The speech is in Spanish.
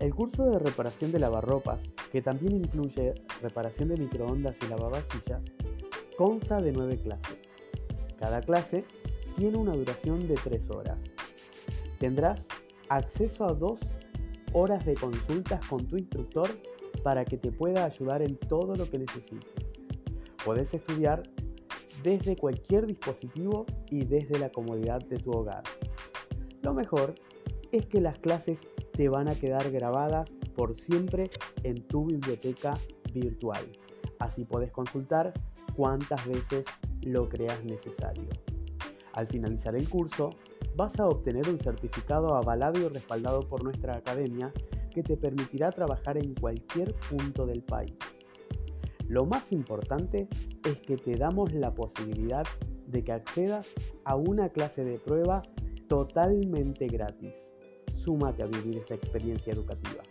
El curso de reparación de lavarropas, que también incluye reparación de microondas y lavavajillas, consta de nueve clases. Cada clase tiene una duración de tres horas. Tendrás acceso a dos horas de consultas con tu instructor para que te pueda ayudar en todo lo que necesites. Puedes estudiar desde cualquier dispositivo y desde la comodidad de tu hogar. Lo mejor es que las clases te van a quedar grabadas por siempre en tu biblioteca virtual. Así puedes consultar cuántas veces lo creas necesario. Al finalizar el curso, vas a obtener un certificado avalado y respaldado por nuestra academia que te permitirá trabajar en cualquier punto del país. Lo más importante es que te damos la posibilidad de que accedas a una clase de prueba totalmente gratis. Súmate a vivir esta experiencia educativa.